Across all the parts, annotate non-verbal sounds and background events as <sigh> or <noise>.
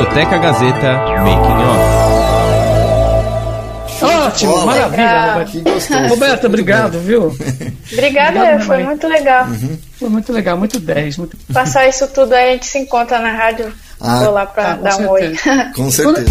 Discoteca Gazeta Making Off. Ótimo, Olá. maravilha, Roberto. Roberto, obrigado, viu? Obrigada, obrigado, foi muito legal. Uhum. Foi muito legal, muito 10. Muito... Passar isso tudo aí, a gente se encontra na rádio. Ah, Vou lá para ah, dar um oi. Com certeza.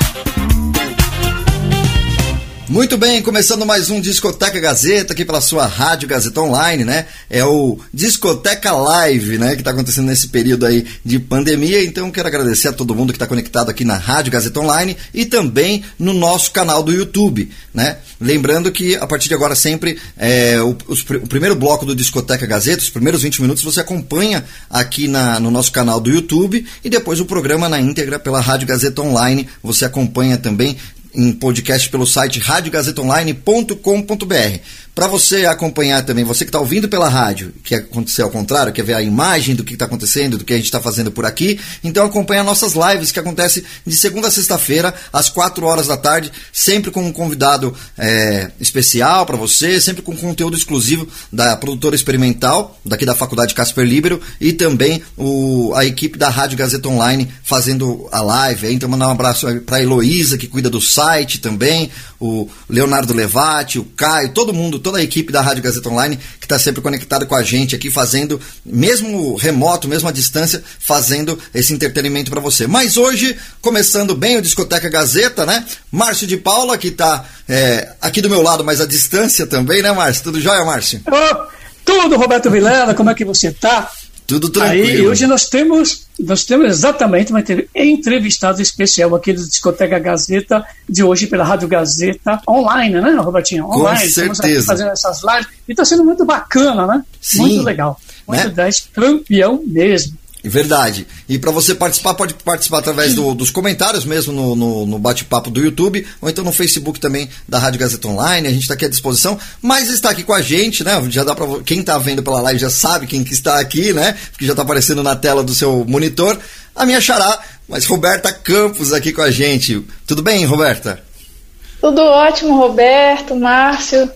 Muito bem, começando mais um Discoteca Gazeta aqui pela sua Rádio Gazeta Online, né? É o Discoteca Live, né? Que está acontecendo nesse período aí de pandemia. Então quero agradecer a todo mundo que está conectado aqui na Rádio Gazeta Online e também no nosso canal do YouTube, né? Lembrando que a partir de agora sempre é, o, os, o primeiro bloco do Discoteca Gazeta, os primeiros 20 minutos você acompanha aqui na, no nosso canal do YouTube e depois o programa na íntegra pela Rádio Gazeta Online. Você acompanha também em podcast pelo site radiogazetaonline.com.br. Para você acompanhar também, você que está ouvindo pela rádio, que aconteceu ao contrário, quer ver a imagem do que está acontecendo, do que a gente está fazendo por aqui, então acompanha nossas lives que acontecem de segunda a sexta-feira, às 4 horas da tarde, sempre com um convidado é, especial para você, sempre com conteúdo exclusivo da produtora experimental, daqui da Faculdade Casper Libero, e também o, a equipe da Rádio Gazeta Online fazendo a live. Então, mandar um abraço para a Heloísa, que cuida do site também, o Leonardo Levati, o Caio, todo mundo, toda a equipe da Rádio Gazeta Online que está sempre conectado com a gente aqui, fazendo, mesmo remoto, mesmo à distância, fazendo esse entretenimento para você. Mas hoje, começando bem o Discoteca Gazeta, né? Márcio de Paula, que está é, aqui do meu lado, mas à distância também, né, Márcio? Tudo jóia, Márcio? Oh, tudo, Roberto Vilela, como é que você está? Tudo tranquilo. Aí, hoje nós temos, nós temos exatamente uma entrevistado especial aqui do Discoteca Gazeta, de hoje pela Rádio Gazeta, online, né, Robertinho? Online. Com certeza. fazendo essas lives. E está sendo muito bacana, né? Sim. Muito legal. Muito né? 10, campeão mesmo. Verdade. E para você participar, pode participar através do, dos comentários mesmo no, no, no bate-papo do YouTube, ou então no Facebook também da Rádio Gazeta Online. A gente está aqui à disposição, mas está aqui com a gente, né? Já dá para quem está vendo pela live já sabe quem que está aqui, né? Porque já está aparecendo na tela do seu monitor. A minha xará, mas Roberta Campos aqui com a gente. Tudo bem, Roberta? Tudo ótimo, Roberto, Márcio.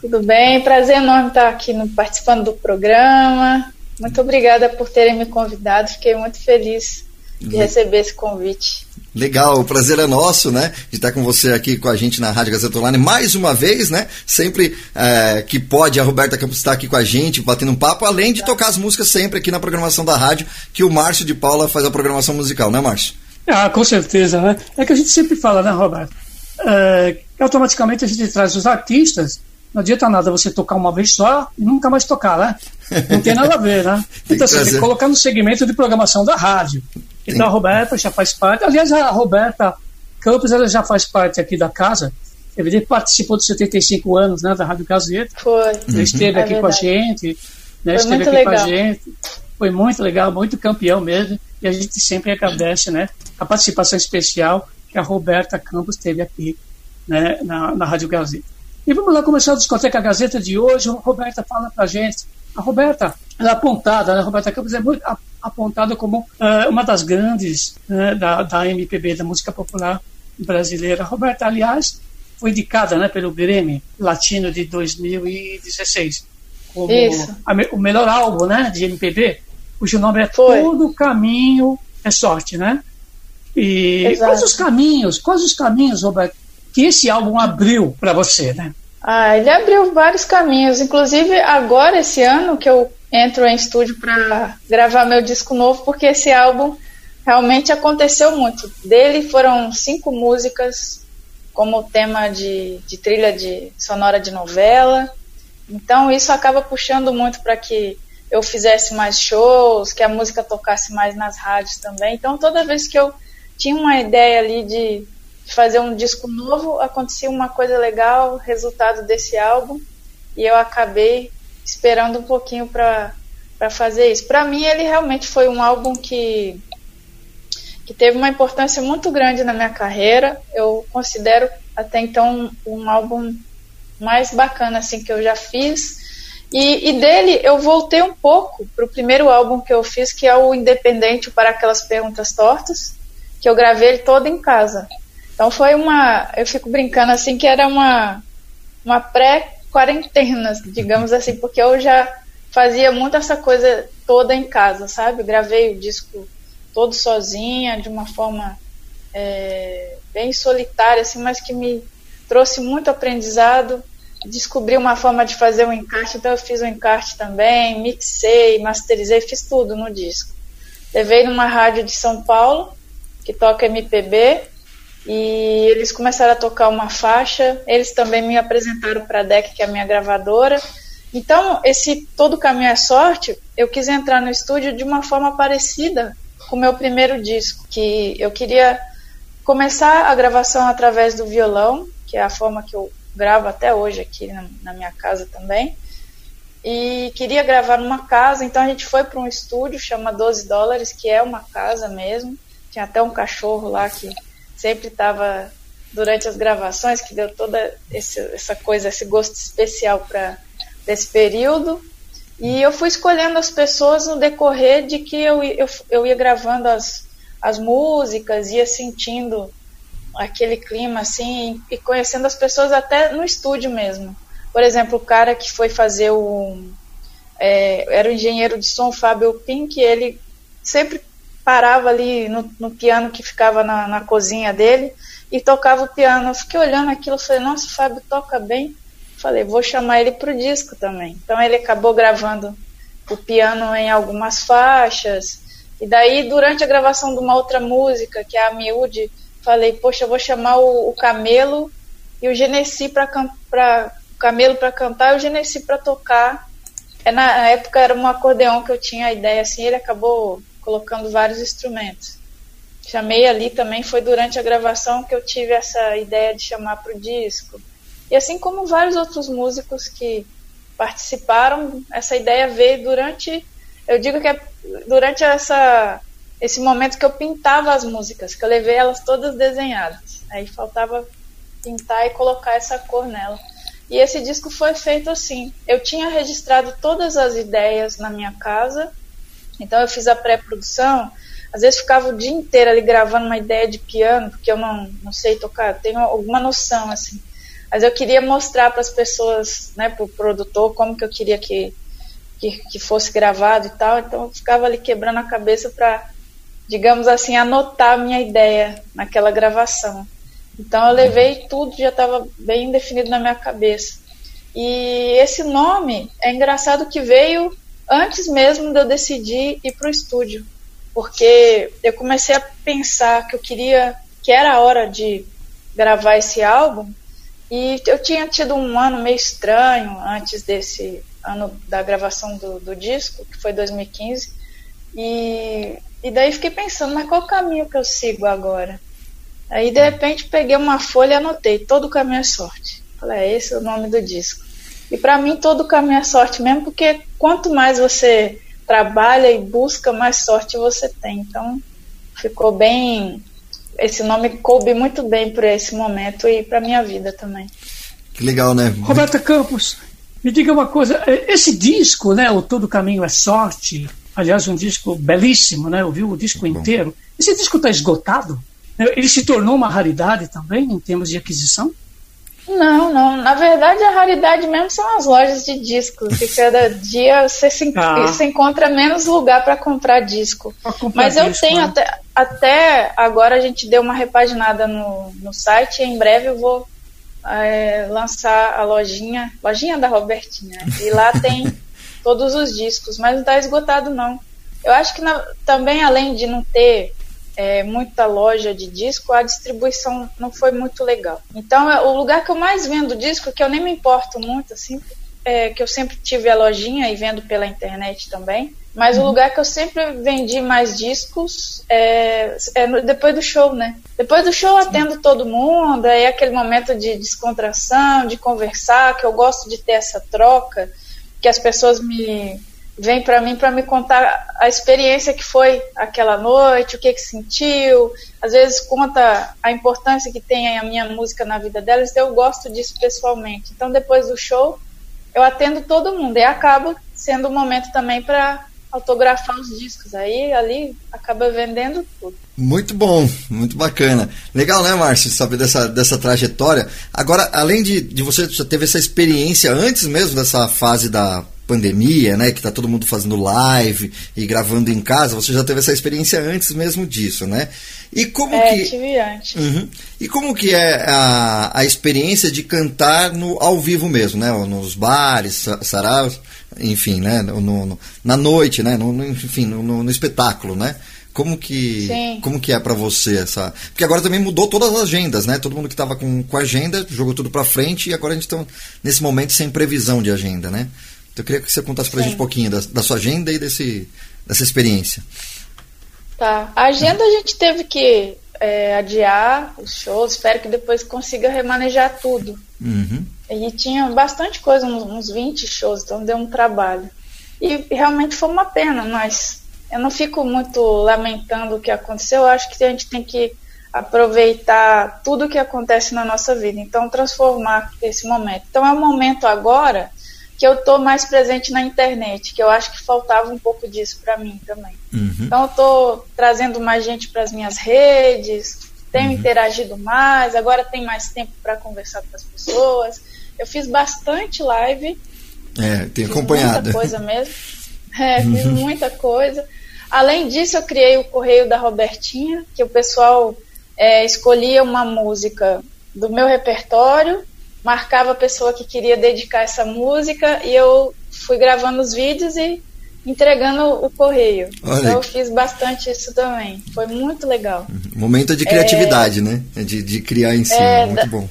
Tudo bem? Prazer enorme estar aqui no, participando do programa. Muito obrigada por terem me convidado. Fiquei muito feliz de receber esse convite. Legal, o prazer é nosso, né? De estar com você aqui com a gente na Rádio Gazeta Online mais uma vez, né? Sempre é, que pode, a Roberta Campos está aqui com a gente, batendo um papo, além de tocar as músicas sempre aqui na programação da rádio, que o Márcio de Paula faz a programação musical, né, Márcio? Ah, com certeza, né? É que a gente sempre fala, né, Roberto? É, automaticamente a gente traz os artistas não adianta nada você tocar uma vez só e nunca mais tocar, né? Não tem nada a ver, né? <laughs> Então, assim, tem que colocar no segmento de programação da rádio. Então, a Roberta já faz parte. Aliás, a Roberta Campos ela já faz parte aqui da casa. Ele participou dos 75 anos né, da Rádio Gazeta. Foi. Ele esteve é aqui verdade. com a gente. Né, Foi esteve muito aqui legal. com a gente. Foi muito legal, muito campeão mesmo. E a gente sempre agradece né, a participação especial que a Roberta Campos teve aqui né, na, na Rádio Gazeta. E vamos lá começar a discoteca Gazeta de hoje. A Roberta fala pra gente. A Roberta, ela é apontada, né? A Roberta Campos é muito apontada como uh, uma das grandes uh, da, da MPB, da música popular brasileira. A Roberta, aliás, foi indicada né, pelo Grêmio Latino de 2016 como a, o melhor álbum né, de MPB, cujo nome é foi. Todo Caminho é Sorte, né? E Exato. quais os caminhos, quais os caminhos, Roberto, que esse álbum abriu para você, né? Ah, ele abriu vários caminhos, inclusive agora esse ano que eu entro em estúdio para gravar meu disco novo, porque esse álbum realmente aconteceu muito. Dele foram cinco músicas como tema de, de trilha de sonora de novela. Então isso acaba puxando muito para que eu fizesse mais shows, que a música tocasse mais nas rádios também. Então toda vez que eu tinha uma ideia ali de fazer um disco novo, acontecia uma coisa legal, resultado desse álbum, e eu acabei esperando um pouquinho para fazer isso. Para mim, ele realmente foi um álbum que, que teve uma importância muito grande na minha carreira. Eu considero até então um álbum mais bacana assim que eu já fiz. E, e dele eu voltei um pouco para o primeiro álbum que eu fiz, que é o Independente para aquelas perguntas tortas, que eu gravei ele todo em casa. Então foi uma, eu fico brincando assim que era uma uma pré-quarentena, digamos assim, porque eu já fazia muito essa coisa toda em casa, sabe? Gravei o disco todo sozinha, de uma forma é, bem solitária, assim, mas que me trouxe muito aprendizado. Descobri uma forma de fazer um encarte, então eu fiz um encarte também, mixei, masterizei, fiz tudo no disco. Levei numa rádio de São Paulo, que toca MPB, e eles começaram a tocar uma faixa. Eles também me apresentaram para a DEC, que é a minha gravadora. Então, esse Todo Caminho é Sorte, eu quis entrar no estúdio de uma forma parecida com o meu primeiro disco, que eu queria começar a gravação através do violão, que é a forma que eu gravo até hoje aqui na, na minha casa também. E queria gravar numa casa, então a gente foi para um estúdio, chama 12 dólares, que é uma casa mesmo. Tinha até um cachorro lá que sempre estava durante as gravações, que deu toda esse, essa coisa, esse gosto especial para esse período. E eu fui escolhendo as pessoas no decorrer de que eu, eu, eu ia gravando as, as músicas, ia sentindo aquele clima assim e conhecendo as pessoas até no estúdio mesmo. Por exemplo, o cara que foi fazer o. É, era o engenheiro de som Fábio Pink, ele sempre parava ali no, no piano que ficava na, na, cozinha dele e tocava o piano. Eu fiquei olhando aquilo, falei, nossa, o Fábio toca bem. Falei, vou chamar ele para o disco também. Então ele acabou gravando o piano em algumas faixas. E daí, durante a gravação de uma outra música, que é a Miúde, falei, poxa, vou chamar o, o Camelo e o Genesi para o Camelo para cantar e o Genesi para tocar. É, na época era um acordeão que eu tinha a ideia assim, ele acabou colocando vários instrumentos. Chamei ali também, foi durante a gravação que eu tive essa ideia de chamar para o disco. E assim como vários outros músicos que participaram, essa ideia veio durante, eu digo que é durante essa, esse momento que eu pintava as músicas, que eu levei elas todas desenhadas. Aí faltava pintar e colocar essa cor nela. E esse disco foi feito assim. Eu tinha registrado todas as ideias na minha casa então eu fiz a pré-produção, às vezes ficava o dia inteiro ali gravando uma ideia de piano, porque eu não, não sei tocar, tenho alguma noção, assim. Mas eu queria mostrar para as pessoas, né, para o produtor, como que eu queria que, que, que, fosse gravado e tal. Então eu ficava ali quebrando a cabeça para, digamos assim, anotar a minha ideia naquela gravação. Então eu levei tudo, já estava bem definido na minha cabeça. E esse nome é engraçado que veio antes mesmo de eu decidir ir para o estúdio, porque eu comecei a pensar que eu queria, que era a hora de gravar esse álbum, e eu tinha tido um ano meio estranho antes desse ano da gravação do, do disco, que foi 2015, e, e daí fiquei pensando, mas qual o caminho que eu sigo agora? Aí de repente peguei uma folha e anotei, todo o caminho é sorte. Falei, é esse é o nome do disco. E para mim todo caminho é sorte mesmo, porque quanto mais você trabalha e busca, mais sorte você tem. Então ficou bem. Esse nome coube muito bem para esse momento e para minha vida também. Que legal, né? Roberta Campos, me diga uma coisa. É, esse disco, né? O Todo Caminho é Sorte. Aliás, um disco belíssimo, né? Eu vi o disco inteiro. Esse disco está esgotado? Ele se tornou uma raridade também em termos de aquisição? Não, não. Na verdade, a raridade mesmo são as lojas de discos, que cada dia você, se, ah. você encontra menos lugar para comprar disco. Comprar Mas eu tenho né? até, até agora a gente deu uma repaginada no, no site e em breve eu vou é, lançar a lojinha, lojinha da Robertinha. E lá tem <laughs> todos os discos, mas não está esgotado não. Eu acho que na, também além de não ter é, muita loja de disco, a distribuição não foi muito legal. Então, é, o lugar que eu mais vendo disco, que eu nem me importo muito, assim, é, que eu sempre tive a lojinha e vendo pela internet também, mas uhum. o lugar que eu sempre vendi mais discos é, é, depois do show, né? Depois do show atendo todo mundo, é aquele momento de descontração, de conversar, que eu gosto de ter essa troca, que as pessoas me vem para mim para me contar a experiência que foi aquela noite, o que que sentiu. Às vezes conta a importância que tem a minha música na vida delas. Eu gosto disso pessoalmente. Então depois do show eu atendo todo mundo e acabo sendo um momento também para autografar os discos. Aí ali acaba vendendo tudo. Muito bom, muito bacana. Legal, né, Márcio, saber dessa, dessa trajetória. Agora, além de, de você já teve essa experiência antes mesmo dessa fase da pandemia, né, que tá todo mundo fazendo live e gravando em casa, você já teve essa experiência antes mesmo disso, né? E como é, que tive antes. Uhum. E como que é a, a experiência de cantar no ao vivo mesmo, né? Nos bares, saraus, enfim, né? No, no, na noite, né? No, enfim, no, no, espetáculo, né? Como que, Sim. como que é para você essa? Porque agora também mudou todas as agendas, né? Todo mundo que estava com, com agenda jogou tudo para frente e agora a gente está nesse momento sem previsão de agenda, né? Então eu queria que você contasse pra Sim. gente um pouquinho da, da sua agenda e desse, dessa experiência. Tá. A agenda a gente teve que é, adiar os shows, espero que depois consiga remanejar tudo. Uhum. E tinha bastante coisa, uns, uns 20 shows, então deu um trabalho. E realmente foi uma pena, mas eu não fico muito lamentando o que aconteceu, eu acho que a gente tem que aproveitar tudo o que acontece na nossa vida, então transformar esse momento. Então é um momento agora que eu estou mais presente na internet, que eu acho que faltava um pouco disso para mim também. Uhum. Então eu estou trazendo mais gente para as minhas redes, tenho uhum. interagido mais, agora tem mais tempo para conversar com as pessoas. Eu fiz bastante live. É, tenho acompanhado. Muita coisa mesmo. <laughs> É, fiz uhum. muita coisa. Além disso, eu criei o Correio da Robertinha, que o pessoal é, escolhia uma música do meu repertório marcava a pessoa que queria dedicar essa música e eu fui gravando os vídeos e entregando o correio. Olha. Então eu fiz bastante isso também. Foi muito legal. Uhum. Momento de criatividade, é... né? De, de criar em cima. É, muito da... bom.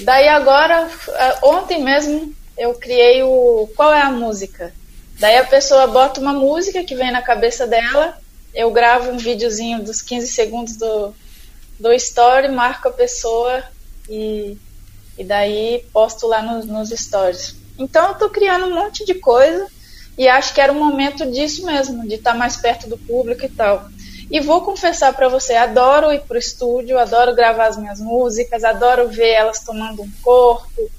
Daí agora, é, ontem mesmo, eu criei o Qual é a música? Daí a pessoa bota uma música que vem na cabeça dela, eu gravo um videozinho dos 15 segundos do, do story, marco a pessoa e e daí posto lá nos, nos stories. Então eu tô criando um monte de coisa e acho que era um momento disso mesmo, de estar tá mais perto do público e tal. E vou confessar para você, adoro ir pro estúdio, adoro gravar as minhas músicas, adoro ver elas tomando um corpo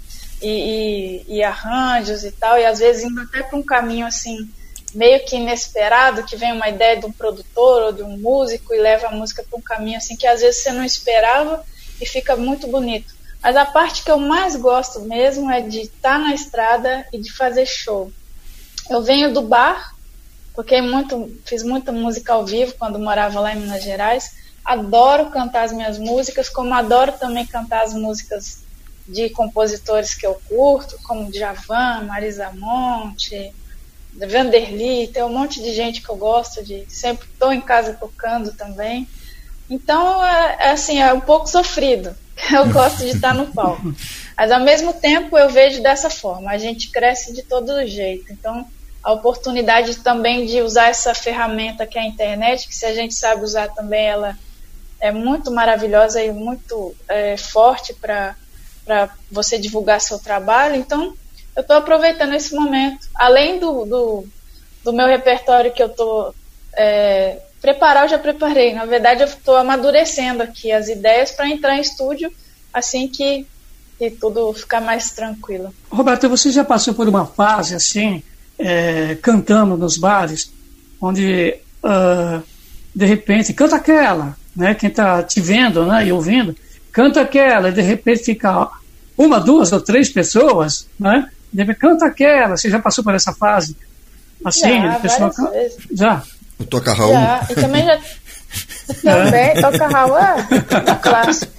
e, e, e arranjos e tal, e às vezes indo até para um caminho assim meio que inesperado, que vem uma ideia de um produtor ou de um músico e leva a música para um caminho assim que às vezes você não esperava e fica muito bonito. Mas a parte que eu mais gosto mesmo é de estar tá na estrada e de fazer show. Eu venho do bar, porque muito, fiz muita música ao vivo quando morava lá em Minas Gerais. Adoro cantar as minhas músicas, como adoro também cantar as músicas de compositores que eu curto, como Djavan, Marisa Monte, Vanderly, tem um monte de gente que eu gosto de, sempre estou em casa tocando também. Então, é, é assim, é um pouco sofrido, <laughs> eu gosto de estar no palco. Mas ao mesmo tempo eu vejo dessa forma, a gente cresce de todo jeito. Então, a oportunidade também de usar essa ferramenta que é a internet, que se a gente sabe usar também, ela é muito maravilhosa e muito é, forte para você divulgar seu trabalho. Então, eu estou aproveitando esse momento. Além do, do, do meu repertório que eu estou é, Preparar eu já preparei. Na verdade, eu estou amadurecendo aqui as ideias para entrar em estúdio assim que, que tudo ficar mais tranquilo. Roberto, você já passou por uma fase assim, é, cantando nos bares, onde uh, de repente canta aquela, né? Quem está te vendo, né? E ouvindo, canta aquela, e de repente fica uma, duas ou três pessoas, né? De repente, canta aquela. Você já passou por essa fase? Assim, já, pessoa já. O Toca Raul. Já, e também já. <laughs> também, Toca Raul é um clássico.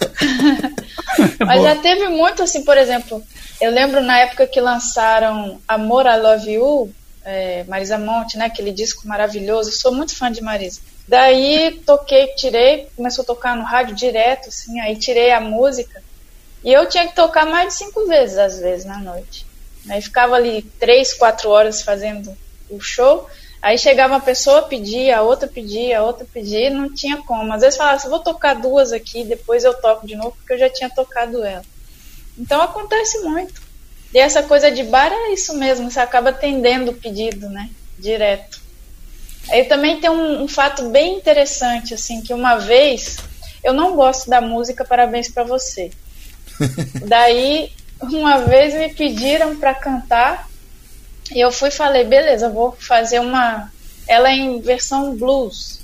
<laughs> Mas já teve muito, assim, por exemplo, eu lembro na época que lançaram Amor, I Love You, é, Marisa Monte, né? Aquele disco maravilhoso. Eu sou muito fã de Marisa. Daí toquei, tirei, começou a tocar no rádio direto, assim, aí tirei a música. E eu tinha que tocar mais de cinco vezes, às vezes, na noite. Aí ficava ali três, quatro horas fazendo o show. Aí chegava uma pessoa, pedia, a outra pedia, a outra pedia, não tinha como. Às vezes falava assim, vou tocar duas aqui, depois eu toco de novo, porque eu já tinha tocado ela. Então acontece muito. E essa coisa de bar é isso mesmo, você acaba atendendo o pedido, né? Direto. Aí também tem um, um fato bem interessante, assim, que uma vez eu não gosto da música Parabéns para você. <laughs> Daí, uma vez me pediram para cantar E eu fui e falei, beleza, vou fazer uma. Ela é em versão blues.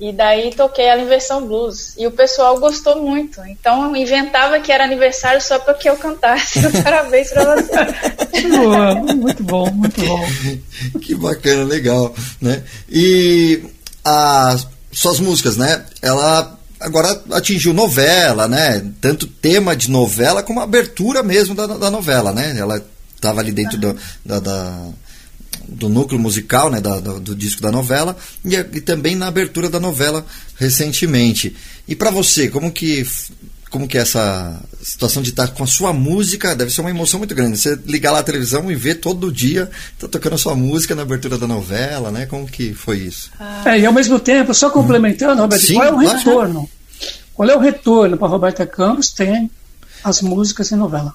E daí toquei ela em versão blues. E o pessoal gostou muito. Então eu inventava que era aniversário só para que eu cantasse. <laughs> Parabéns para você. Boa, muito bom, muito bom. <laughs> que bacana, legal. Né? E as suas músicas, né? Ela agora atingiu novela, né? Tanto tema de novela como abertura mesmo da, da novela, né? Ela estava ali dentro do, da, da, do núcleo musical, né? Da, do, do disco da novela e, e, também na abertura da novela recentemente. E para você, como que como que é essa situação de estar com a sua música deve ser uma emoção muito grande. Você ligar lá a televisão e ver todo dia tá tocando a sua música na abertura da novela, né? Como que foi isso? É, e ao mesmo tempo, só complementando, Roberto, Sim, qual é o retorno? Qual é o retorno para Roberta Campos? Tem as músicas em novela.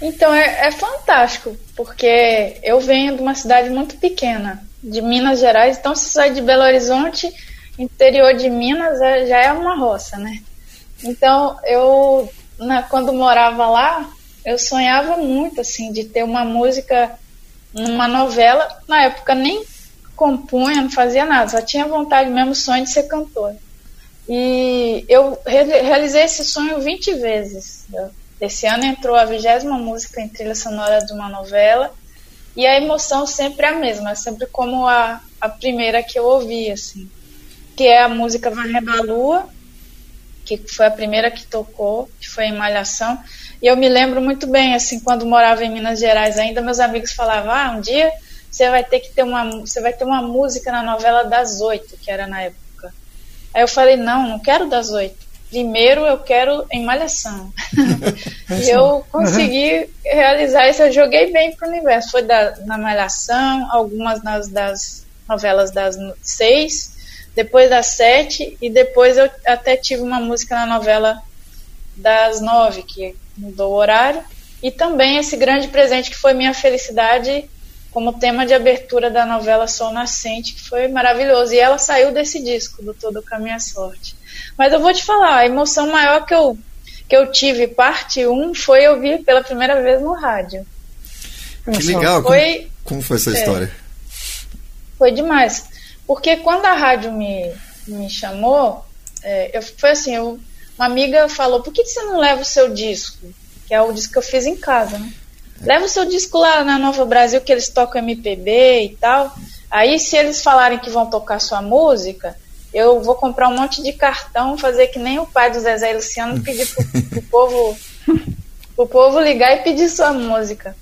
Então é, é fantástico, porque eu venho de uma cidade muito pequena, de Minas Gerais, então se sai de Belo Horizonte, interior de Minas é, já é uma roça, né? Então, eu, na, quando morava lá, eu sonhava muito, assim, de ter uma música numa novela. Na época, nem compunha, não fazia nada, só tinha vontade mesmo, sonho de ser cantora. E eu re realizei esse sonho 20 vezes. Esse ano entrou a vigésima música em trilha sonora de uma novela. E a emoção sempre é a mesma, é sempre como a, a primeira que eu ouvi, assim. Que é a música Varrendo a Lua, que foi a primeira que tocou, que foi em Malhação. E eu me lembro muito bem, assim, quando morava em Minas Gerais ainda, meus amigos falavam, ah, um dia você vai ter que ter uma, você vai ter uma música na novela das oito, que era na época. Aí eu falei, não, não quero das oito. Primeiro eu quero em Malhação. <laughs> e eu consegui realizar isso, eu joguei bem pro universo. Foi da, na Malhação, algumas nas, das novelas das seis, depois das sete, e depois eu até tive uma música na novela das nove, que mudou o horário, e também esse grande presente que foi minha felicidade como tema de abertura da novela Sol Nascente, que foi maravilhoso. E ela saiu desse disco, do Todo com a Minha Sorte. Mas eu vou te falar, a emoção maior que eu, que eu tive, parte 1, foi ouvir pela primeira vez no rádio. Que legal, foi, como, como foi essa é, história? Foi demais. Porque quando a rádio me, me chamou, é, eu, foi assim, eu, uma amiga falou, por que, você não leva o seu disco? Que é o disco que eu fiz em casa, né? Leva o seu disco lá na Nova Brasil, que eles tocam MPB e tal. Aí, se eles falarem que vão tocar sua música, eu vou comprar um monte de cartão, fazer que nem o pai do Zezé e Luciano, pedir pro, pro <laughs> povo, pro povo ligar e pedir sua música.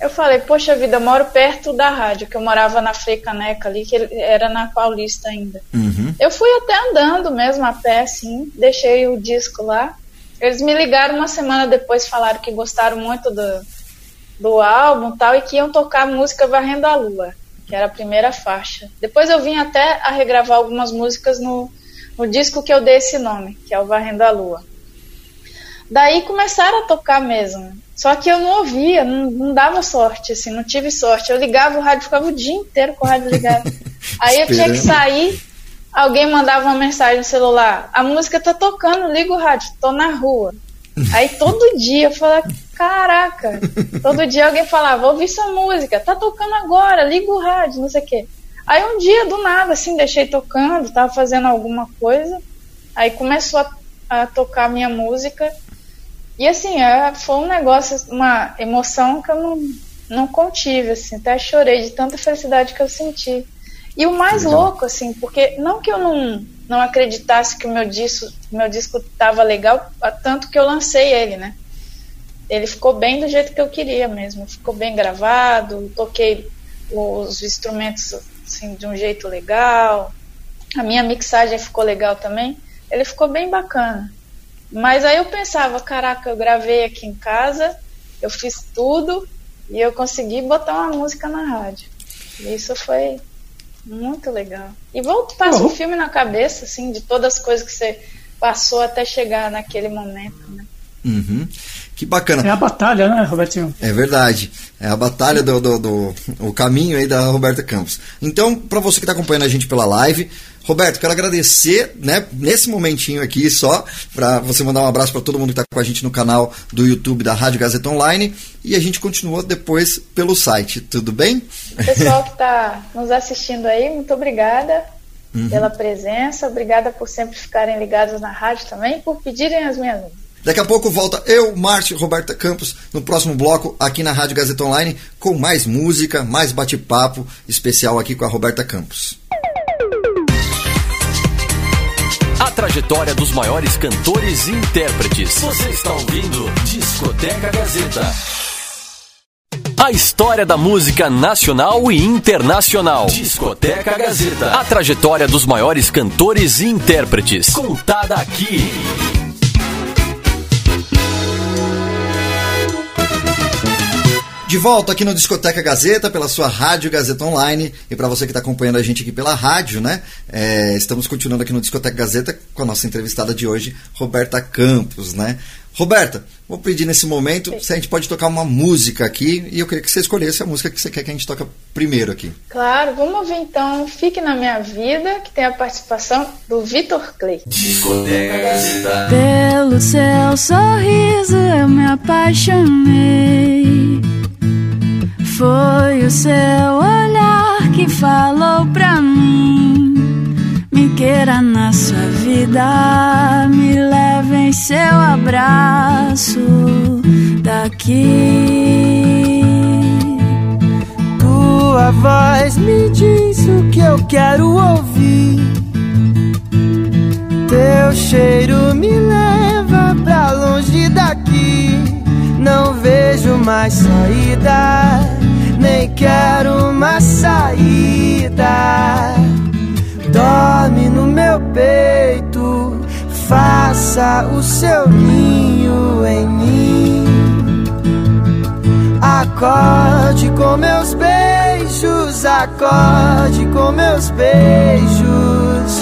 Eu falei, poxa vida, eu moro perto da rádio, que eu morava na Frei Caneca ali, que era na Paulista ainda. Uhum. Eu fui até andando mesmo a pé, assim, deixei o disco lá. Eles me ligaram uma semana depois, falaram que gostaram muito do, do álbum tal, e que iam tocar a música Varrendo a Lua, que era a primeira faixa. Depois eu vim até a regravar algumas músicas no, no disco que eu dei esse nome, que é o Varrendo a Lua. Daí começaram a tocar mesmo. Só que eu não ouvia, não, não, dava sorte, assim, não tive sorte. Eu ligava o rádio, ficava o dia inteiro com o rádio ligado. <laughs> Aí eu tinha que sair, alguém mandava uma mensagem no celular, a música tá tocando, liga o rádio, tô na rua. Aí todo dia eu falava, caraca, todo dia alguém falava, ouvi sua música, tá tocando agora, liga o rádio, não sei o quê. Aí um dia, do nada, assim, deixei tocando, tava fazendo alguma coisa, aí começou a, a tocar minha música, e assim, é, foi um negócio, uma emoção que eu não, não contive, assim, até chorei de tanta felicidade que eu senti. E o mais Legal. louco, assim, porque não que eu não, não acreditasse que o meu disco, meu disco tava legal, tanto que eu lancei ele, né? Ele ficou bem do jeito que eu queria mesmo, ficou bem gravado, toquei os instrumentos assim de um jeito legal. A minha mixagem ficou legal também. Ele ficou bem bacana. Mas aí eu pensava, caraca, eu gravei aqui em casa, eu fiz tudo e eu consegui botar uma música na rádio. Isso foi muito legal. E volta, passa uhum. um filme na cabeça, assim, de todas as coisas que você passou até chegar naquele momento, né? Uhum. Que bacana. É a batalha, né, Robertinho? É verdade. É a batalha do, do, do o caminho aí da Roberta Campos. Então, para você que está acompanhando a gente pela live, Roberto, quero agradecer, né, nesse momentinho aqui só, para você mandar um abraço para todo mundo que está com a gente no canal do YouTube da Rádio Gazeta Online e a gente continua depois pelo site, tudo bem? Pessoal que está <laughs> nos assistindo aí, muito obrigada uhum. pela presença, obrigada por sempre ficarem ligados na rádio também por pedirem as minhas Daqui a pouco volta eu, Márcio Roberta Campos, no próximo bloco aqui na Rádio Gazeta Online, com mais música, mais bate-papo especial aqui com a Roberta Campos. A trajetória dos maiores cantores e intérpretes. Você está ouvindo Discoteca Gazeta. A história da música nacional e internacional. Discoteca Gazeta. A trajetória dos maiores cantores e intérpretes. Contada aqui. De volta aqui no Discoteca Gazeta, pela sua Rádio Gazeta Online. E para você que está acompanhando a gente aqui pela rádio, né? É, estamos continuando aqui no Discoteca Gazeta com a nossa entrevistada de hoje, Roberta Campos, né? Roberta, vou pedir nesse momento se a gente pode tocar uma música aqui e eu queria que você escolhesse a música que você quer que a gente toque primeiro aqui. Claro, vamos ouvir então Fique na Minha Vida, que tem a participação do Vitor Clay. Discoteca Gazeta. Pelo seu sorriso eu me apaixonei. Foi o seu olhar que falou pra mim. Me queira na sua vida, me leve em seu abraço daqui. Tua voz me diz o que eu quero ouvir. Teu cheiro me leva pra longe daqui. Não vejo mais saída nem quero uma saída. Dorme no meu peito, faça o seu ninho em mim. Acorde com meus beijos, acorde com meus beijos.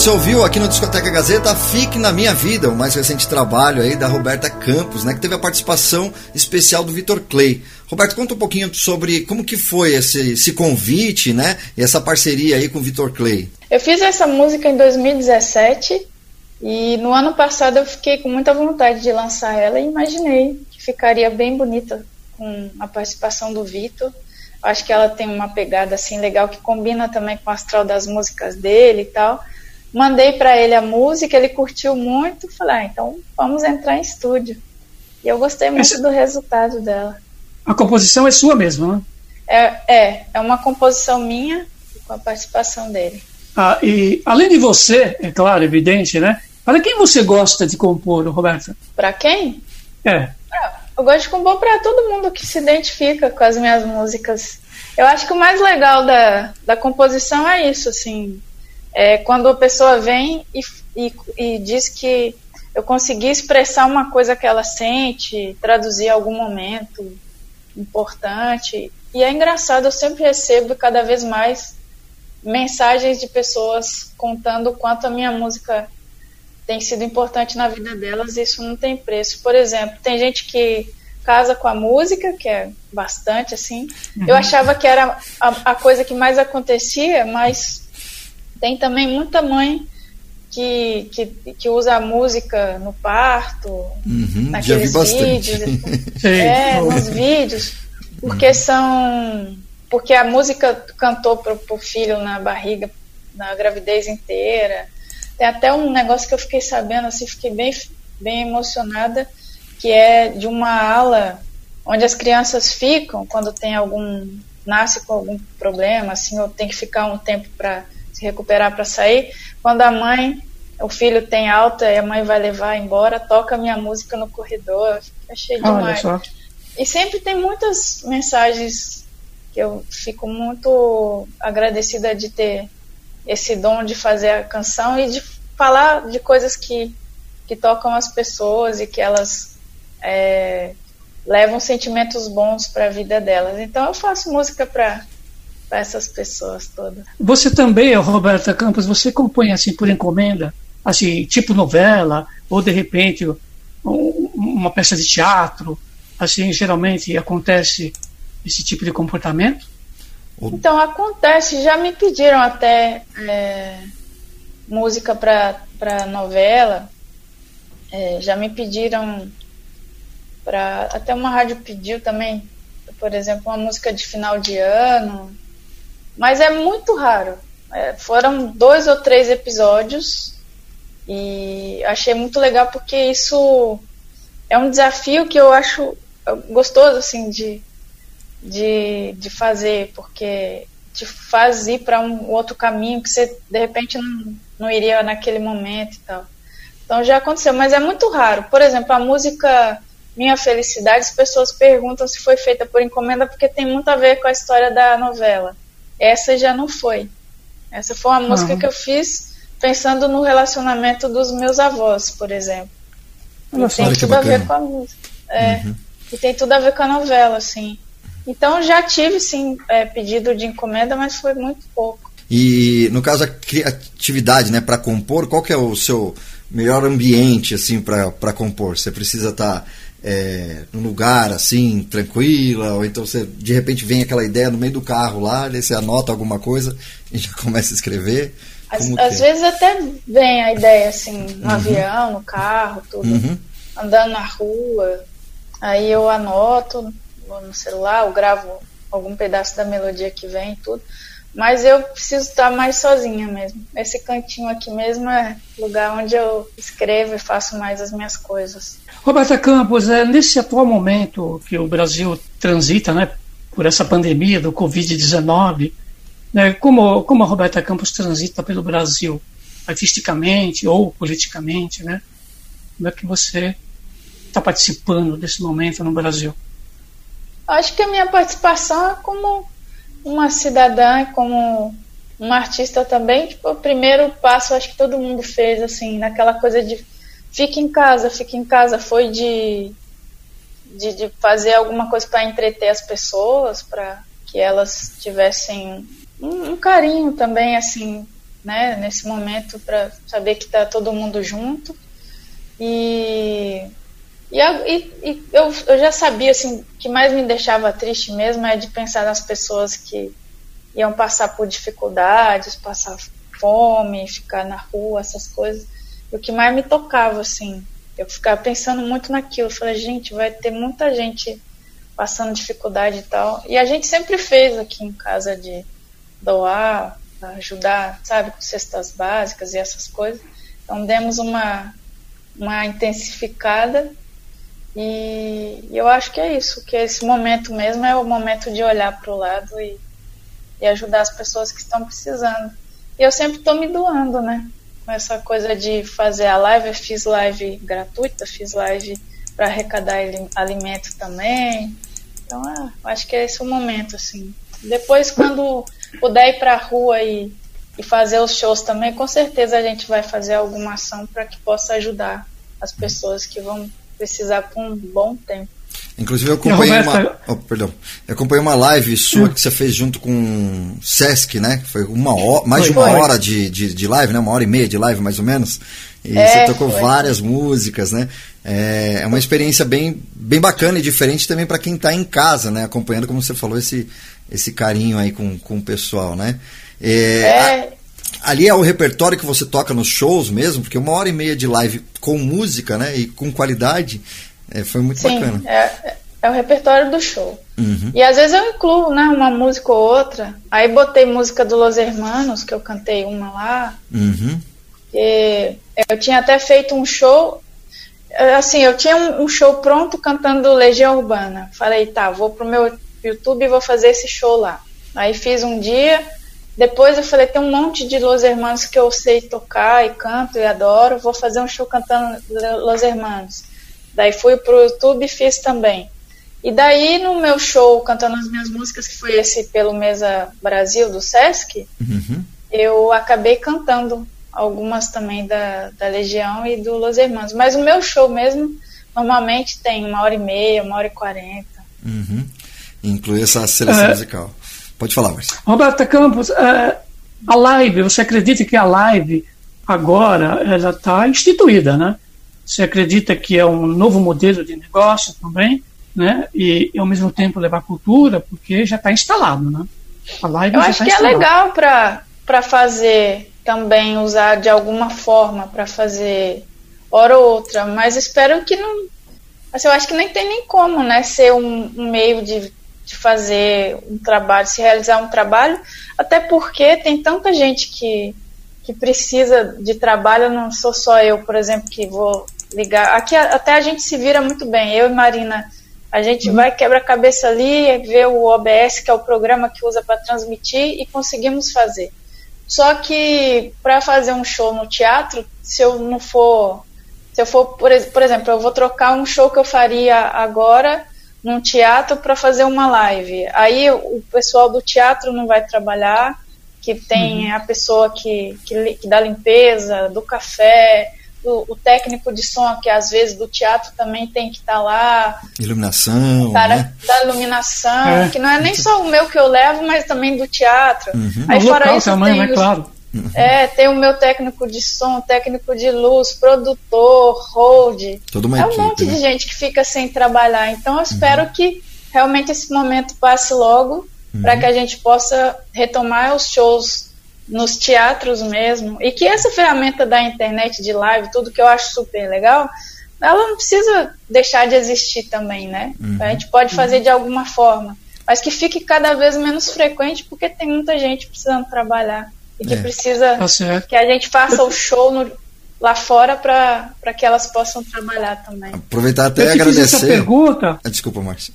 Você ouviu aqui no Discoteca Gazeta Fique na Minha Vida, o mais recente trabalho aí da Roberta Campos, né, que teve a participação especial do Vitor Clay. Roberto, conta um pouquinho sobre como que foi esse, esse convite, né, e essa parceria aí com o Vitor Clay. Eu fiz essa música em 2017 e no ano passado eu fiquei com muita vontade de lançar ela e imaginei que ficaria bem bonita com a participação do Vitor. Acho que ela tem uma pegada assim legal que combina também com o astral das músicas dele e tal. Mandei para ele a música, ele curtiu muito. Falei, ah, então vamos entrar em estúdio. E eu gostei muito Essa... do resultado dela. A composição é sua mesmo, né? É, é, é uma composição minha. com a participação dele. Ah, e além de você, é claro, evidente, né? Para quem você gosta de compor, Roberta? Para quem? É. Ah, eu gosto de compor para todo mundo que se identifica com as minhas músicas. Eu acho que o mais legal da, da composição é isso, assim. É quando a pessoa vem e, e, e diz que eu consegui expressar uma coisa que ela sente, traduzir algum momento importante. E é engraçado, eu sempre recebo cada vez mais mensagens de pessoas contando o quanto a minha música tem sido importante na vida delas, e isso não tem preço. Por exemplo, tem gente que casa com a música, que é bastante assim. Uhum. Eu achava que era a, a, coisa que mais acontecia, mas tem também muita mãe que, que, que usa a música no parto, uhum, naqueles vídeos. <laughs> é, nos vídeos, porque uhum. são. Porque a música cantou pro, pro filho na barriga, na gravidez inteira. Tem até um negócio que eu fiquei sabendo, assim, fiquei bem, bem emocionada que é de uma ala onde as crianças ficam quando tem algum nasce com algum problema, assim, ou tem que ficar um tempo para se recuperar para sair. Quando a mãe, o filho tem alta e a mãe vai levar embora, toca minha música no corredor. Achei demais. E sempre tem muitas mensagens que eu fico muito agradecida de ter esse dom de fazer a canção e de falar de coisas que, que tocam as pessoas e que elas é, levam sentimentos bons para a vida delas. Então eu faço música para essas pessoas todas. Você também, Roberta Campos, você compõe assim por encomenda, assim tipo novela ou de repente um, uma peça de teatro, assim geralmente acontece esse tipo de comportamento? Então acontece, já me pediram até é, música para novela, é, já me pediram para até uma rádio pediu também, por exemplo, uma música de final de ano, mas é muito raro. É, foram dois ou três episódios e achei muito legal porque isso é um desafio que eu acho gostoso assim de, de, de fazer, porque te faz ir para um outro caminho que você de repente não, não iria naquele momento e tal. Então já aconteceu, mas é muito raro. Por exemplo, a música minha Felicidade, as pessoas perguntam se foi feita por encomenda porque tem muito a ver com a história da novela. Essa já não foi. Essa foi uma música que eu fiz pensando no relacionamento dos meus avós, por exemplo. E tem tudo a ver com a música. É, uhum. E tem tudo a ver com a novela, assim. Então já tive, sim, é, pedido de encomenda, mas foi muito pouco. E no caso a criatividade, né, para compor, qual que é o seu melhor ambiente assim para compor? Você precisa estar tá é, num lugar assim, tranquila, ou então você de repente vem aquela ideia no meio do carro lá, daí você anota alguma coisa <laughs> e já começa a escrever. Às, às é? vezes até vem a ideia assim, no uhum. avião, no carro, tudo, uhum. andando na rua, aí eu anoto no celular, eu gravo algum pedaço da melodia que vem tudo. Mas eu preciso estar mais sozinha mesmo. Esse cantinho aqui mesmo é lugar onde eu escrevo e faço mais as minhas coisas. Roberta Campos, é, nesse atual momento que o Brasil transita né, por essa pandemia do Covid-19, né, como, como a Roberta Campos transita pelo Brasil, artisticamente ou politicamente, né? Como é que você está participando desse momento no Brasil? Acho que a minha participação é como uma cidadã, como uma artista também, tipo, o primeiro passo acho que todo mundo fez, assim, naquela coisa de fique em casa, fique em casa, foi de, de, de fazer alguma coisa para entreter as pessoas, para que elas tivessem um, um, carinho também, assim, né, nesse momento, para saber que está todo mundo junto. E e, e, e eu, eu, já sabia, assim, que mais me deixava triste mesmo é de pensar nas pessoas que iam passar por dificuldades, passar fome, ficar na rua, essas coisas. E o que mais me tocava, assim, eu ficava pensando muito naquilo. Eu falei, gente, vai ter muita gente passando dificuldade e tal. E a gente sempre fez aqui em casa de doar, ajudar, sabe, com cestas básicas e essas coisas. Então demos uma, uma intensificada e eu acho que é isso, que esse momento mesmo é o momento de olhar para o lado e, e ajudar as pessoas que estão precisando. E eu sempre estou me doando, né? Com essa coisa de fazer a live, eu fiz live gratuita, fiz live para arrecadar alimento também. Então, ah, acho que é esse o momento, assim. Depois, quando puder ir para a rua e, e fazer os shows também, com certeza a gente vai fazer alguma ação para que possa ajudar as pessoas que vão precisar por um bom tempo. Inclusive eu acompanhei uma, oh, perdão, eu acompanhei uma live sua hum. que você fez junto com o Sesc, né? Foi uma hora, mais foi, de uma foi. hora de, de, de, live, né? Uma hora e meia de live mais ou menos. E é, você tocou foi. várias músicas, né? É, é uma experiência bem, bem bacana e diferente também para quem está em casa, né? Acompanhando, como você falou, esse, esse carinho aí com, com o pessoal, né? É, é. A, ali é o repertório que você toca nos shows mesmo, porque uma hora e meia de live com música, né? E com qualidade é, foi muito Sim, bacana. É, é o repertório do show. Uhum. E às vezes eu incluo, né, uma música ou outra. Aí botei música do Los Hermanos, que eu cantei uma lá. Uhum. E eu tinha até feito um show. Assim, eu tinha um, um show pronto cantando Legião Urbana. Falei, tá, vou pro meu YouTube e vou fazer esse show lá. Aí fiz um dia. Depois eu falei, tem um monte de Los Hermanos que eu sei tocar e canto e adoro. Vou fazer um show cantando Los Hermanos. Daí fui pro YouTube e fiz também. E daí no meu show cantando as minhas músicas, que foi esse pelo Mesa Brasil do Sesc, uhum. eu acabei cantando algumas também da, da Legião e do Los Hermanos. Mas o meu show mesmo normalmente tem uma hora e meia, uma hora e quarenta. Uhum. Inclui essa seleção é, musical. Pode falar, Marcia. Roberta Campos, é, a live, você acredita que a live agora ela está instituída, né? Você acredita que é um novo modelo de negócio também, né? E, e ao mesmo tempo levar cultura, porque já está instalado, né? A live Eu acho tá que instalado. é legal para para fazer também usar de alguma forma para fazer hora ou outra, mas espero que não. Assim, eu acho que nem tem nem como, né? Ser um, um meio de, de fazer um trabalho, se realizar um trabalho, até porque tem tanta gente que que precisa de trabalho, não sou só eu, por exemplo, que vou ligar. Aqui até a gente se vira muito bem. Eu e Marina, a gente uhum. vai quebra a cabeça ali, vê o OBS, que é o programa que usa para transmitir, e conseguimos fazer. Só que para fazer um show no teatro, se eu não for. Se eu for, por, por exemplo, eu vou trocar um show que eu faria agora num teatro para fazer uma live. Aí o pessoal do teatro não vai trabalhar, que tem uhum. a pessoa que, que, que dá limpeza, do café, o, o, técnico de som, que às vezes do teatro também tem que estar tá lá. Iluminação. Cara né? da iluminação, é. que não é nem só o meu que eu levo, mas também do teatro. Uhum. Aí o fora local isso também, tem né, os, claro. É, tem o meu técnico de som, técnico de luz, produtor, hold. Toda uma é um equipe, monte né? de gente que fica sem trabalhar. Então eu espero uhum. que realmente esse momento passe logo uhum. para que a gente possa retomar os shows nos teatros mesmo, e que essa ferramenta da internet de live, tudo que eu acho super legal, ela não precisa deixar de existir também, né? Uhum. A gente pode fazer de alguma forma, mas que fique cada vez menos frequente, porque tem muita gente precisando trabalhar e que é. precisa tá que a gente faça o show no, lá fora para que elas possam trabalhar também. Aproveitar até eu agradecer. essa pergunta. Ah, desculpa, Márcia.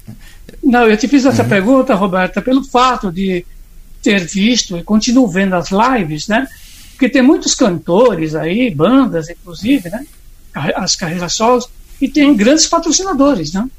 Não, eu te fiz essa uhum. pergunta, Roberta, pelo fato de ter visto e continuo vendo as lives, né? Porque tem muitos cantores aí, bandas, inclusive, né? As carreiras solos, e tem grandes patrocinadores, né?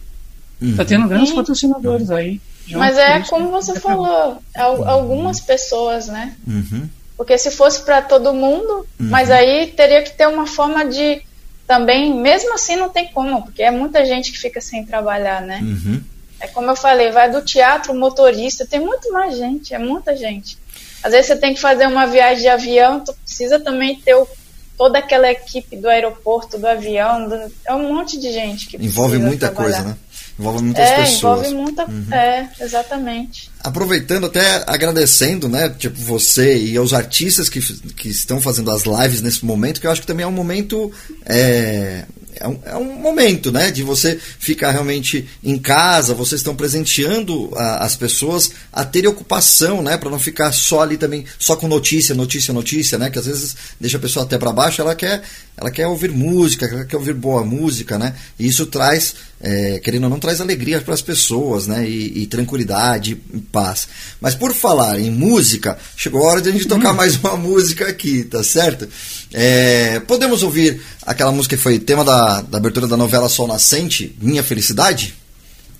Está uhum. tendo grandes Sim. patrocinadores aí. Mas é como você falou, algumas pessoas, né? Uhum. Porque se fosse para todo mundo, uhum. mas aí teria que ter uma forma de também, mesmo assim não tem como, porque é muita gente que fica sem trabalhar, né? Uhum. É como eu falei, vai do teatro, motorista, tem muito mais gente, é muita gente. Às vezes você tem que fazer uma viagem de avião, tu precisa também ter o, toda aquela equipe do aeroporto, do avião, do, é um monte de gente que Envolve muita trabalhar. coisa, né? Envolve muitas é, pessoas. Envolve muita, uhum. é, exatamente. Aproveitando até agradecendo, né, tipo você e aos artistas que, que estão fazendo as lives nesse momento, que eu acho que também é um momento é, é um, é um momento, né? De você ficar realmente em casa, vocês estão presenteando a, as pessoas a terem ocupação, né? Para não ficar só ali também, só com notícia, notícia, notícia, né? Que às vezes deixa a pessoa até para baixo, ela quer, ela quer ouvir música, ela quer ouvir boa música, né? E isso traz, é, querendo ou não, traz alegria para as pessoas, né? E, e, tranquilidade e paz. Mas por falar em música, chegou a hora de a gente tocar mais uma <laughs> música aqui, tá certo? É, podemos ouvir aquela música que foi tema da, da abertura da novela Sol Nascente, Minha Felicidade?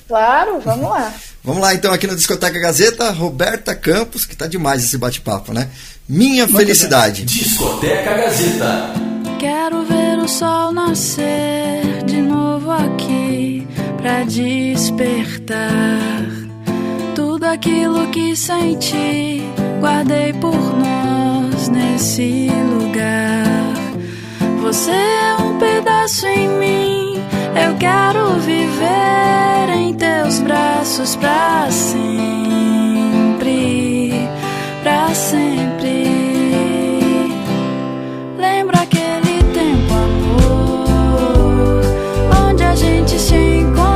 Claro, vamos lá. <laughs> vamos lá então aqui na Discoteca Gazeta, Roberta Campos, que tá demais esse bate-papo, né? Minha Muito Felicidade. Bem. Discoteca Gazeta. Quero ver o sol nascer de novo aqui pra despertar tudo aquilo que senti, guardei por nós nesse lugar. Você é um pedaço em mim. Eu quero viver em teus braços pra sempre, pra sempre. Lembra aquele tempo, amor, onde a gente se encontrou?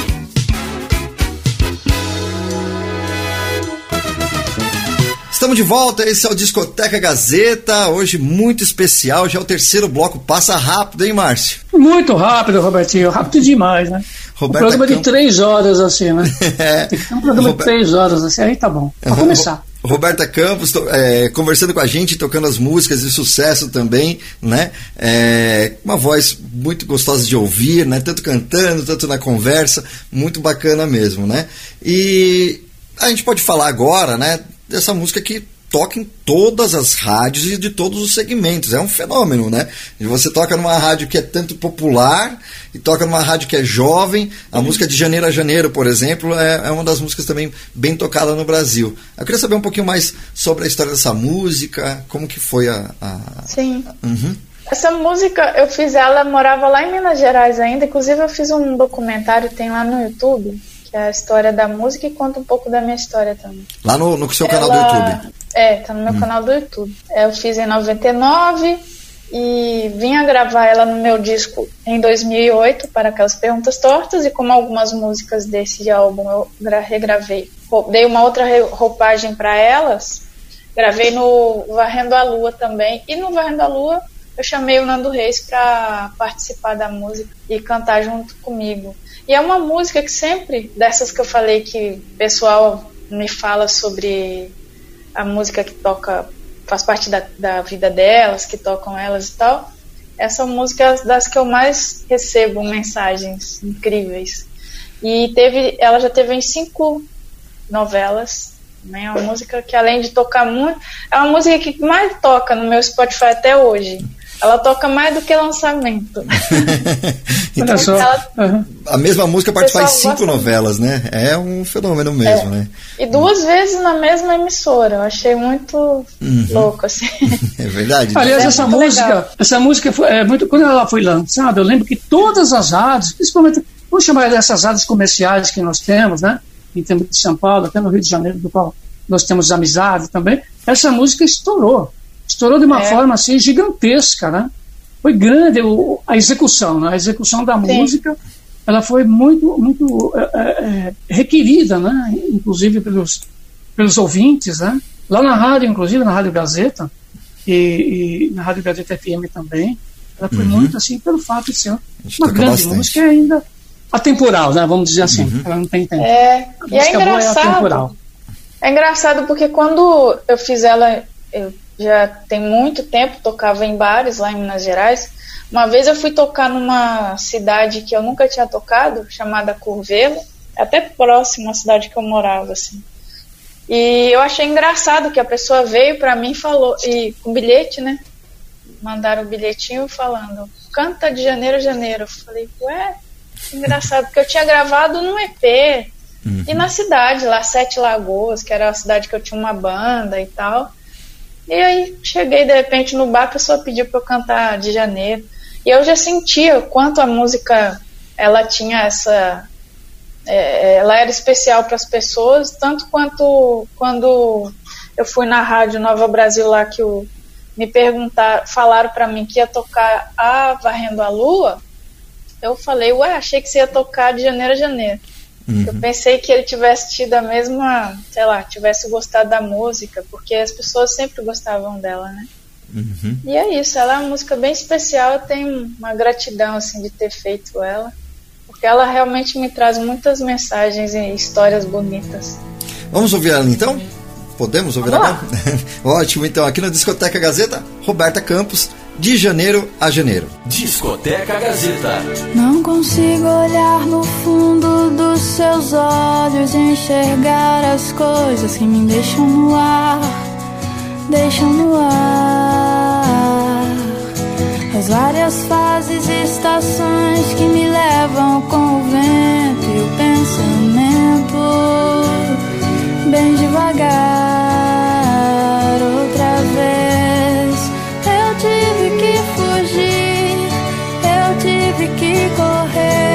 Estamos de volta, esse é o Discoteca Gazeta, hoje muito especial, já é o terceiro bloco, passa rápido, hein, Márcio? Muito rápido, Robertinho, rápido demais, né? Roberta um programa Campos. de três horas, assim, né? <laughs> é. Tem que ter um programa Robert... de três horas, assim, aí tá bom. Pra começar. Roberta Campos é, conversando com a gente, tocando as músicas de sucesso também, né? É, uma voz muito gostosa de ouvir, né? Tanto cantando, tanto na conversa, muito bacana mesmo, né? E a gente pode falar agora, né? Dessa música que toca em todas as rádios e de todos os segmentos. É um fenômeno, né? Você toca numa rádio que é tanto popular e toca numa rádio que é jovem. A uhum. música de Janeiro a Janeiro, por exemplo, é, é uma das músicas também bem tocada no Brasil. Eu queria saber um pouquinho mais sobre a história dessa música, como que foi a... a... Sim. Uhum. Essa música, eu fiz ela, morava lá em Minas Gerais ainda, inclusive eu fiz um documentário, tem lá no YouTube, que é a história da música e conta um pouco da minha história também. Lá no, no seu canal Ela... do YouTube? É, tá no meu hum. canal do YouTube. É, eu fiz em 99 e vim gravar ela no meu disco em 2008 para aquelas perguntas tortas e como algumas músicas desse álbum eu regravei, dei uma outra roupagem para elas, gravei no Varrendo a Lua também e no Varrendo a Lua eu chamei o Nando Reis para participar da música e cantar junto comigo. E é uma música que sempre, dessas que eu falei que o pessoal me fala sobre a música que toca, faz parte da, da vida delas, que tocam elas e tal, essa música é das que eu mais recebo mensagens incríveis. E teve, ela já teve em cinco novelas. Né? É uma música que, além de tocar muito, é uma música que mais toca no meu Spotify até hoje. Ela toca mais do que lançamento. <laughs> então, só, ela, uhum. A mesma música participa em cinco novelas, né? É um fenômeno mesmo, é. né? E duas vezes na mesma emissora. Eu achei muito uhum. louco, assim. <laughs> É verdade. Aliás, é essa música, legal. essa música foi, é muito. Quando ela foi lançada, eu lembro que todas as rádios, principalmente, vamos chamar dessas rádios comerciais que nós temos, né? Em termos de São Paulo, até no Rio de Janeiro, do qual nós temos amizade também, essa música estourou estourou de uma é. forma assim gigantesca, né? Foi grande o, a execução, né? A execução da Sim. música, ela foi muito, muito é, é, é, requerida, né? Inclusive pelos, pelos ouvintes, né? Lá na rádio, inclusive na Rádio Gazeta e, e na Rádio Gazeta FM também, ela foi uhum. muito assim pelo fato de ser uma grande bastante. música ainda atemporal, né? Vamos dizer assim, uhum. ela não tem tempo. É, e é engraçado. É, é engraçado porque quando eu fiz ela, eu já tem muito tempo, tocava em bares lá em Minas Gerais. Uma vez eu fui tocar numa cidade que eu nunca tinha tocado, chamada Curvelo, até próximo à cidade que eu morava, assim. E eu achei engraçado que a pessoa veio para mim e falou, e com bilhete, né? Mandaram o um bilhetinho falando, canta de janeiro a janeiro. Eu falei, ué, engraçado, porque eu tinha gravado num EP. Uhum. E na cidade, lá, Sete Lagoas, que era a cidade que eu tinha uma banda e tal. E aí cheguei de repente no bar, a pessoa pediu para eu cantar de janeiro. E eu já sentia o quanto a música ela tinha essa. É, ela era especial para as pessoas, tanto quanto quando eu fui na rádio Nova Brasil lá que o, me perguntaram, falaram para mim que ia tocar a Varrendo a Lua. Eu falei, ué, achei que você ia tocar de janeiro a janeiro. Uhum. Eu pensei que ele tivesse tido a mesma, sei lá, tivesse gostado da música, porque as pessoas sempre gostavam dela, né? Uhum. E é isso, ela é uma música bem especial, eu tenho uma gratidão assim de ter feito ela, porque ela realmente me traz muitas mensagens e histórias bonitas. Vamos ouvir ela então? Podemos ouvir ela? <laughs> Ótimo, então aqui na Discoteca Gazeta, Roberta Campos, de janeiro a janeiro. Discoteca Gazeta. Não consigo olhar no fundo dos seus olhos e enxergar as coisas que me deixam no ar, deixam no ar. As várias fases e estações que me levam com o vento e o pensamento bem devagar tive que correr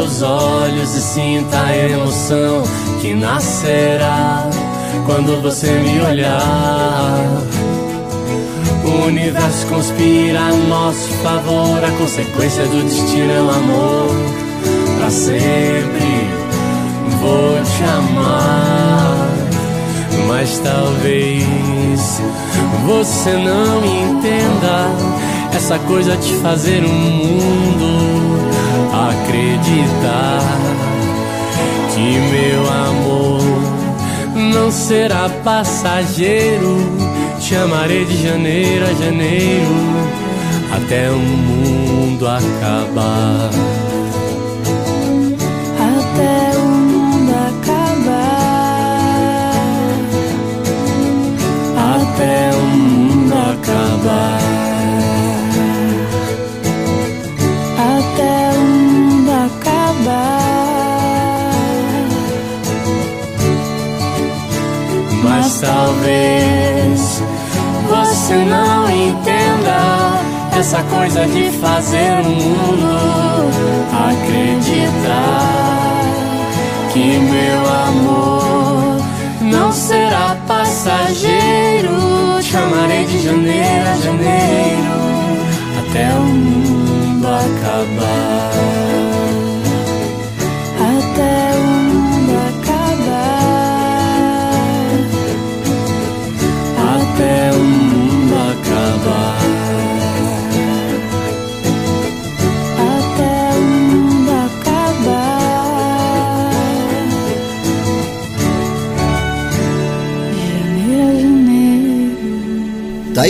Meus olhos e sinta a emoção que nascerá quando você me olhar. O universo conspira a nosso favor, a consequência do destino é o amor. Pra sempre vou te amar, mas talvez você não entenda essa coisa de fazer um mundo acreditar que meu amor não será passageiro. Te amarei de janeiro a janeiro até o mundo acabar. Até o mundo acabar. Até o mundo acabar. Talvez você não entenda essa coisa de fazer o mundo acreditar que meu amor não será passageiro. Te amarei de janeiro a janeiro até o mundo acabar.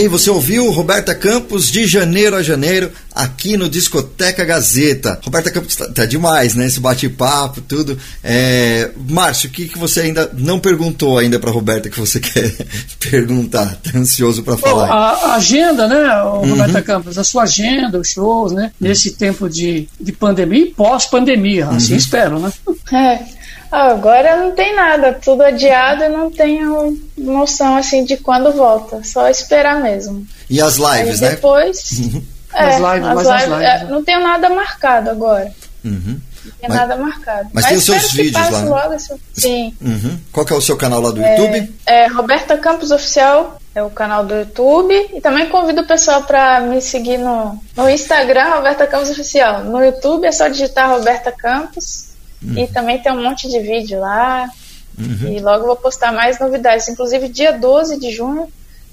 Aí, você ouviu Roberta Campos de janeiro a janeiro aqui no Discoteca Gazeta. Roberta Campos tá, tá demais, né? Esse bate-papo, tudo. É, Márcio, o que, que você ainda não perguntou ainda pra Roberta que você <laughs> quer perguntar? Tá ansioso Bom, falar. a, a agenda, né, Uhum. Roberta Campos, a sua agenda, os shows, né, nesse tempo de, de pandemia e pós-pandemia, assim Uhum. espero, né? É. Agora não tem nada, tudo adiado e não tenho noção assim de quando volta. Só esperar mesmo. E as lives, Aí né? depois. <laughs> é, As lives, as mas as lives, lives, é, né? não tenho nada marcado agora. Uhum. Não tenho Mas- nada marcado. mas tem os seus vídeos lá, né? Logo esse- Sim. Uhum. Qual que é o seu canal lá do É, YouTube? É, Roberta Campos Oficial é o canal do YouTube. E também convido o pessoal para me seguir no, no Instagram, Roberta Campos Oficial. No YouTube é só digitar Roberta Campos. E também tem um monte de vídeo lá. E logo vou postar mais novidades. Inclusive, dia 12 de junho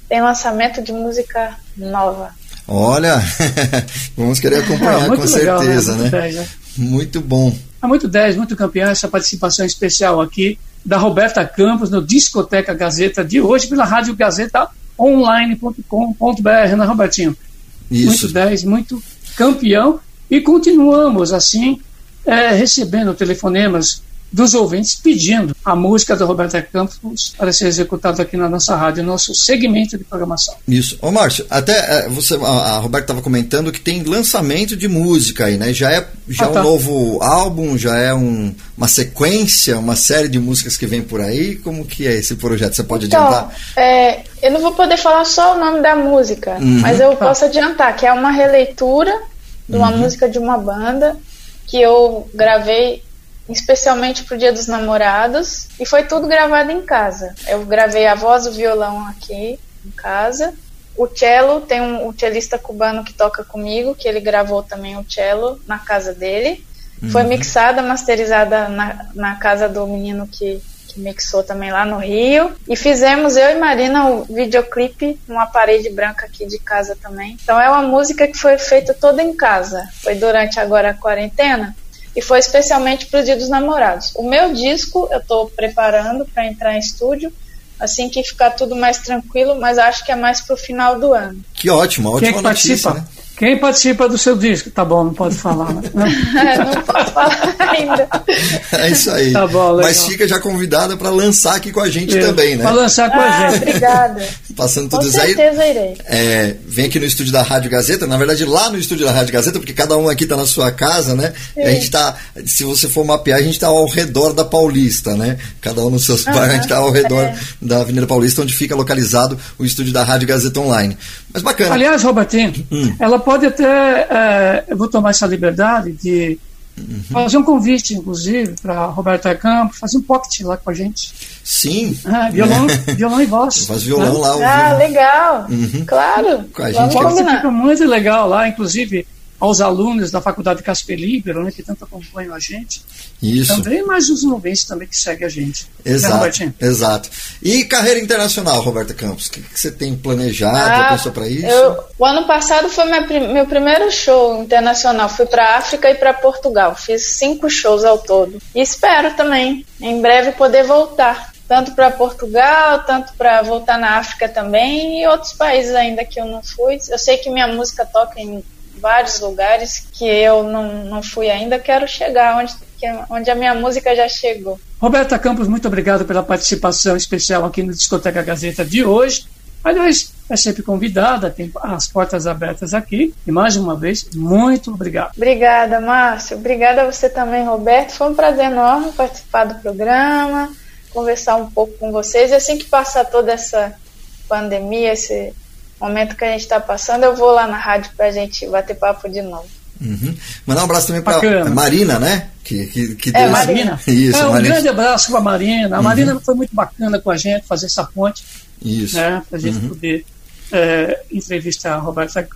tem lançamento de música nova. Olha, <laughs> vamos querer acompanhar Ah, com muito legal, certeza, Muito né? 10, né? Muito bom. É muito 10, muito campeão, essa participação especial aqui da Roberta Campos no Discoteca Gazeta de hoje pela Rádio Gazeta online.com.br, né, Robertinho? Muito Isso. 10, muito campeão. E continuamos assim, é, recebendo telefonemas dos ouvintes pedindo a música da Roberta Campos para ser executada aqui na nossa rádio, nosso segmento de programação. Isso. Ô, Márcio, até é, você, a, a Roberta estava comentando que tem lançamento de música aí, né? Já é, já Ah, é tá. um novo álbum, já é um, uma sequência, uma série de músicas que vem por aí. Como que é esse projeto? Você pode Então, adiantar? é, eu não vou poder falar só o nome da música, Uhum. mas eu posso adiantar que é uma releitura de uma Uhum. música de uma banda que eu gravei especialmente pro Dia dos Namorados e foi tudo gravado em casa. Eu gravei a voz e o violão aqui em casa. O cello tem um, um cellista cubano que toca comigo, que ele gravou também o cello na casa dele. Foi Uhum. mixada, masterizada na, na casa do menino que mixou também lá no Rio. E fizemos, eu e Marina, o videoclipe numa parede branca aqui de casa também. Então é uma música que foi feita toda em casa. Foi durante agora a quarentena. E foi especialmente para o Dia dos Namorados. O meu disco eu estou preparando para entrar em estúdio assim que ficar tudo mais tranquilo, mas acho que é mais pro final do ano. Que ótimo, ótima Quem é que notícia, participa? né? Quem participa do seu disco? Tá bom, não pode falar. Né? <laughs> não posso falar ainda. É isso aí. Tá bom, legal. Mas fica já convidada para lançar aqui com a gente É, também, né? pra lançar com a Ah, gente. obrigada. Passando Com tudo isso aí. certeza irei. É, vem aqui no estúdio da Rádio Gazeta, na verdade lá no estúdio da Rádio Gazeta, porque cada um aqui tá na sua casa, né? E a Sim. gente tá, se você for mapear, a gente tá ao redor da Paulista, né? Cada um nos seus Aham, bairros, a gente tá ao redor é. da Avenida Paulista, onde fica localizado o estúdio da Rádio Gazeta Online. Mas bacana. Aliás, Robertinho, Hum. ela pode até. é, eu vou tomar essa liberdade de Uhum. Fazer um convite, inclusive, para Roberta Campos, fazer um pocket lá com a gente. Sim. Ah, violão, <laughs> violão e voz. Faz violão né? lá. Ah, legal. Uhum. Claro. Com a gente. Vamos combinar. Fica muito legal lá, inclusive aos alunos da Faculdade Casper Libero, né, que tanto acompanham a gente. Isso. Também mais os novenses também que seguem a gente. Exato. Né, exato. E carreira internacional, Roberta Campos, o que, que você tem planejado? Ah, pensou para isso? Eu, o ano passado foi meu, meu primeiro show internacional. Fui para África e para Portugal. Fiz cinco shows ao todo. E espero também, em breve, poder voltar tanto para Portugal, tanto para voltar na África também e outros países ainda que eu não fui. Eu sei que minha música toca em vários lugares que eu não, não fui ainda, quero chegar onde, onde a minha música já chegou. Roberta Campos, muito obrigado pela participação especial aqui no Discoteca Gazeta de hoje. Aliás, é sempre convidada, tem as portas abertas aqui. E mais uma vez, muito obrigado. Obrigada, Márcio. Obrigada a você também, Roberto. Foi um prazer enorme participar do programa, conversar um pouco com vocês. E assim que passar toda essa pandemia, esse momento que a gente está passando, eu vou lá na rádio para a gente bater papo de novo. Uhum. Mandar um abraço também para Marina, né? Que, que, que é, Marina. Isso, é, um Marina. grande abraço para a Marina. A uhum. Marina foi muito bacana com a gente fazer essa ponte. Isso. Né, para a gente uhum. poder é, entrevista a Roberta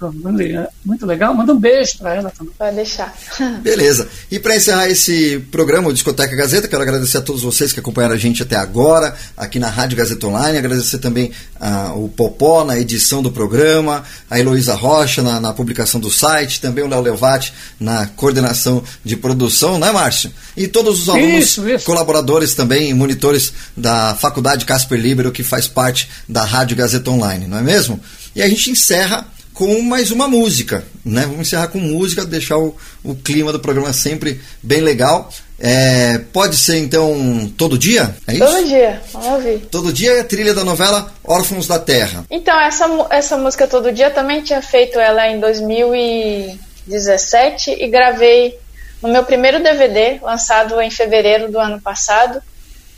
muito legal. Manda um beijo para ela também. Pode deixar. <laughs> Beleza. E para encerrar esse programa, o Discoteca Gazeta, quero agradecer a todos vocês que acompanharam a gente até agora, aqui na Rádio Gazeta Online. Agradecer também ah, o Popó na edição do programa, a Heloísa Rocha na, na publicação do site, também o Léo Levati na coordenação de produção, né, Márcio? E todos os alunos, isso, isso. colaboradores também, monitores da Faculdade Casper Libero, que faz parte da Rádio Gazeta Online, não é mesmo? E a gente encerra com mais uma música, né? Vamos encerrar com música, deixar o, o clima do programa sempre bem legal. É, pode ser então todo dia? É isso? Todo dia, vamos ouvir. Todo dia é a trilha da novela Órfãos da Terra. Então, essa, essa música Todo Dia também tinha feito ela em 2017 e gravei no meu primeiro DVD, lançado em fevereiro do ano passado.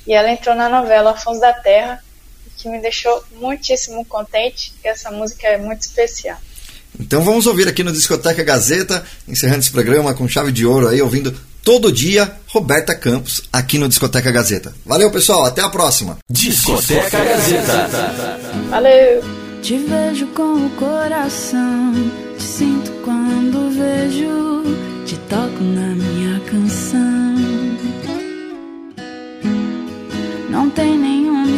E ela entrou na novela Órfãos da Terra que me deixou muitíssimo contente, que essa música é muito especial. Então vamos ouvir aqui no Discoteca Gazeta, encerrando esse programa com chave de ouro aí, ouvindo todo dia Roberta Campos aqui no Discoteca Gazeta. Valeu, pessoal, até a próxima. Discoteca Gazeta. Valeu. Te vejo com o coração, te sinto quando vejo, te toco na minha canção. Não tem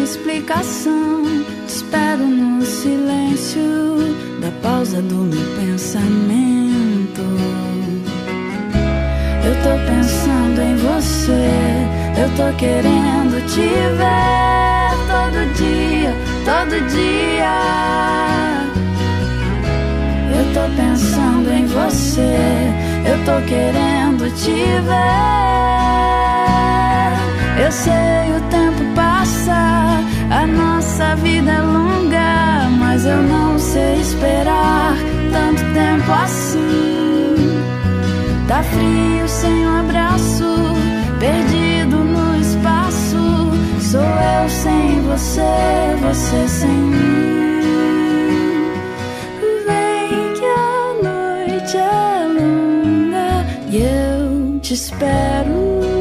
explicação. Te espero no silêncio da pausa do meu pensamento. Eu tô pensando em você. Eu tô querendo te ver todo dia, todo dia. Eu tô pensando em você. Eu tô querendo te ver. Eu sei o tempo nossa vida é longa, mas eu não sei esperar tanto tempo assim. Tá frio sem um abraço, perdido no espaço. Sou eu sem você, você sem mim. Vem que a noite é longa e eu te espero.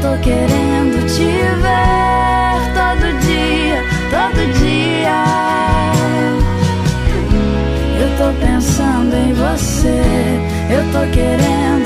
Tô querendo te ver todo dia, todo dia. Eu tô pensando em você, eu tô querendo